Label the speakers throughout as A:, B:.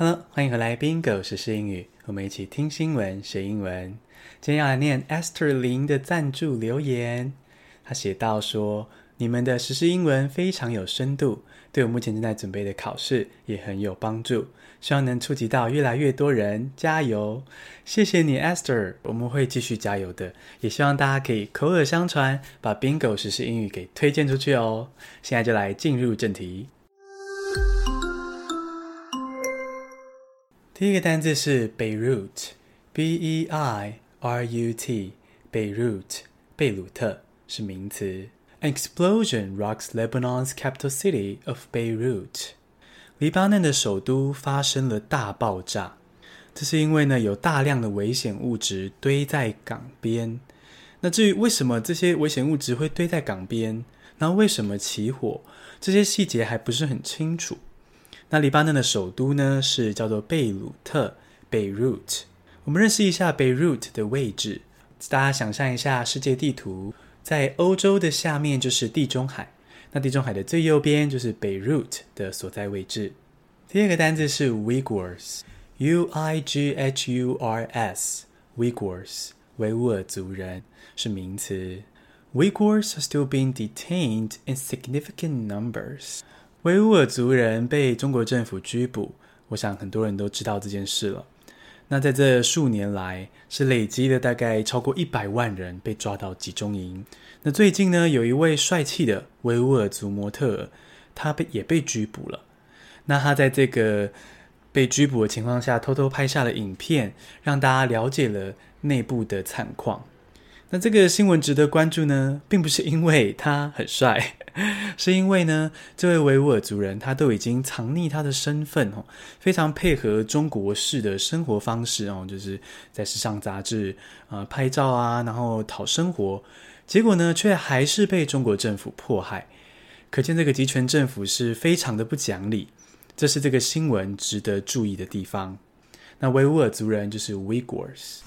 A: Hello，欢迎回来，Bingo 时事英语，我们一起听新闻学英文。今天要来念 Esther 林的赞助留言，他写到说：“你们的时事英文非常有深度，对我目前正在准备的考试也很有帮助，希望能触及到越来越多人，加油！谢谢你，Esther，我们会继续加油的，也希望大家可以口耳相传，把 Bingo 时英语给推荐出去哦。现在就来进入正题。”第一个单字是 Beirut，B-E-I-R-U-T，Beirut，贝鲁特是名词。An explosion rocks Lebanon's capital city of Beirut。黎巴嫩的首都发生了大爆炸，这是因为呢有大量的危险物质堆在港边。那至于为什么这些危险物质会堆在港边，那为什么起火，这些细节还不是很清楚。那黎巴嫩的首都呢，是叫做贝鲁特 （Beirut）。我们认识一下 Beirut 的位置。大家想象一下世界地图，在欧洲的下面就是地中海，那地中海的最右边就是 Beirut 的所在位置。第二个单字是 Uyghurs（U-I-G-H-U-R-S），Uyghurs 维吾尔族人是名词。Uyghurs are still being detained in significant numbers。维吾尔族人被中国政府拘捕，我想很多人都知道这件事了。那在这数年来，是累积了大概超过一百万人被抓到集中营。那最近呢，有一位帅气的维吾尔族模特，他被也被拘捕了。那他在这个被拘捕的情况下，偷偷拍下了影片，让大家了解了内部的惨况。那这个新闻值得关注呢，并不是因为他很帅，是因为呢，这位维吾尔族人他都已经藏匿他的身份哦，非常配合中国式的生活方式哦，就是在时尚杂志啊、拍照啊，然后讨生活，结果呢，却还是被中国政府迫害，可见这个集权政府是非常的不讲理，这是这个新闻值得注意的地方。那维吾尔族人就是 Uyghurs。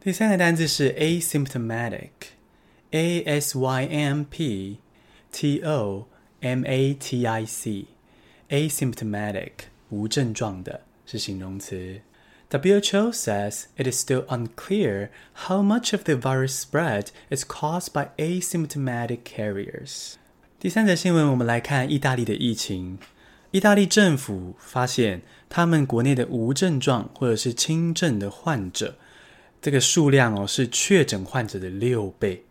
A: 第三个单字是 asymptomatic，a s y m p t o m a t i c，asymptomatic 无症状的是形容词。WHO says it is still unclear how much of the virus spread is caused by asymptomatic carriers。第三则新闻，我们来看意大利的疫情。意大利政府发现，他们国内的无症状或者是轻症的患者。这个数量哦是确诊患者的六倍，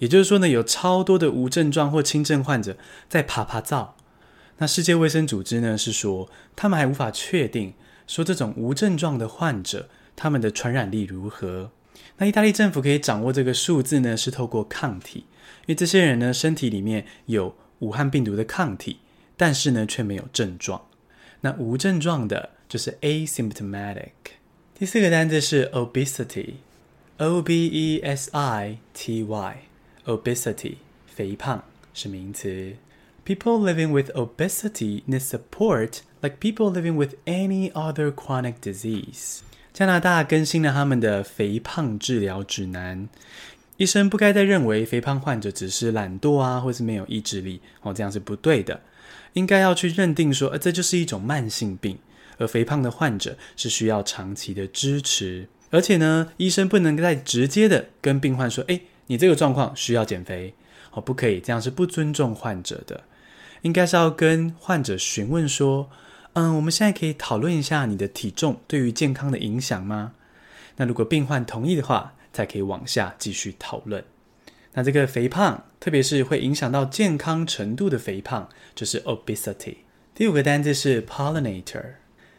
A: 也就是说呢，有超多的无症状或轻症患者在趴趴走。那世界卫生组织呢是说，他们还无法确定说这种无症状的患者他们的传染力如何。那意大利政府可以掌握这个数字呢，是透过抗体，因为这些人呢身体里面有武汉病毒的抗体，但是呢却没有症状。那无症状的就是 asymptomatic。第四个单字是 obesity，O B E S I T Y Obesity，肥胖是名词。People living with obesity need support like people living with any other chronic disease。加拿大更新了他们的肥胖治疗指南，医生不该再认为肥胖患者只是懒惰啊，或是没有意志力哦，这样是不对的，应该要去认定说，呃，这就是一种慢性病。而肥胖的患者是需要长期的支持，而且呢，医生不能再直接的跟病患说：“诶，你这个状况需要减肥。”哦，不可以，这样是不尊重患者的。应该是要跟患者询问说：“嗯，我们现在可以讨论一下你的体重对于健康的影响吗？”那如果病患同意的话，才可以往下继续讨论。那这个肥胖，特别是会影响到健康程度的肥胖，就是 obesity。第五个单字是 pollinator。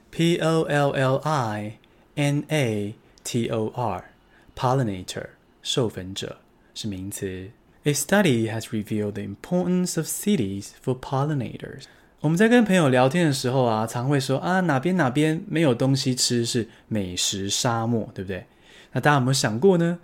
A: P O L L I N A T O R，pollinator，授粉者是名词。A study has revealed the importance of cities for pollinators。我们在跟朋友聊天的时候啊，常会说啊，哪边哪边没有东西吃，是美食沙漠，对不对？那大家有没有想过呢？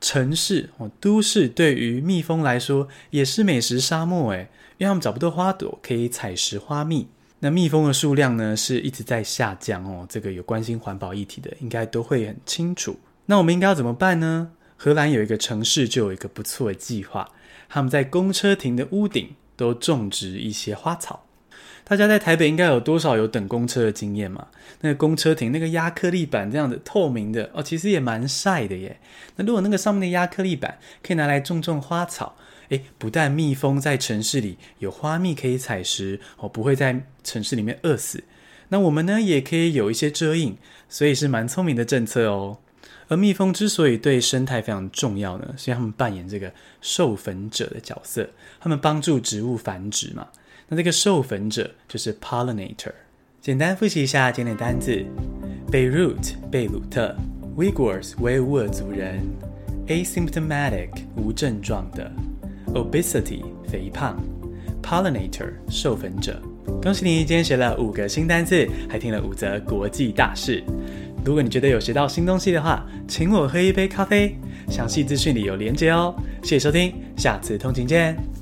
A: 城市哦，都市对于蜜蜂来说也是美食沙漠诶，因为他们找不到花朵可以采食花蜜。那蜜蜂的数量呢，是一直在下降哦。这个有关心环保议题的，应该都会很清楚。那我们应该要怎么办呢？荷兰有一个城市就有一个不错的计划，他们在公车亭的屋顶都种植一些花草。大家在台北应该有多少有等公车的经验嘛？那个公车亭那个压克力板这样的透明的哦，其实也蛮晒的耶。那如果那个上面的压克力板可以拿来种种花草，诶，不但蜜蜂在城市里有花蜜可以采食哦，不会在城市里面饿死。那我们呢也可以有一些遮荫，所以是蛮聪明的政策哦。而蜜蜂之所以对生态非常重要呢，是因为他们扮演这个授粉者的角色，他们帮助植物繁殖嘛。那这个授粉者就是 pollinator。简单复习一下今天的单字：Beirut 贝鲁特，Uyghurs 维吾尔族人，asymptomatic 无症状的，obesity 肥胖，pollinator 授粉者。恭喜你，今天学了五个新单字，还听了五则国际大事。如果你觉得有学到新东西的话，请我喝一杯咖啡。详细资讯里有连结哦。谢谢收听，下次通勤见。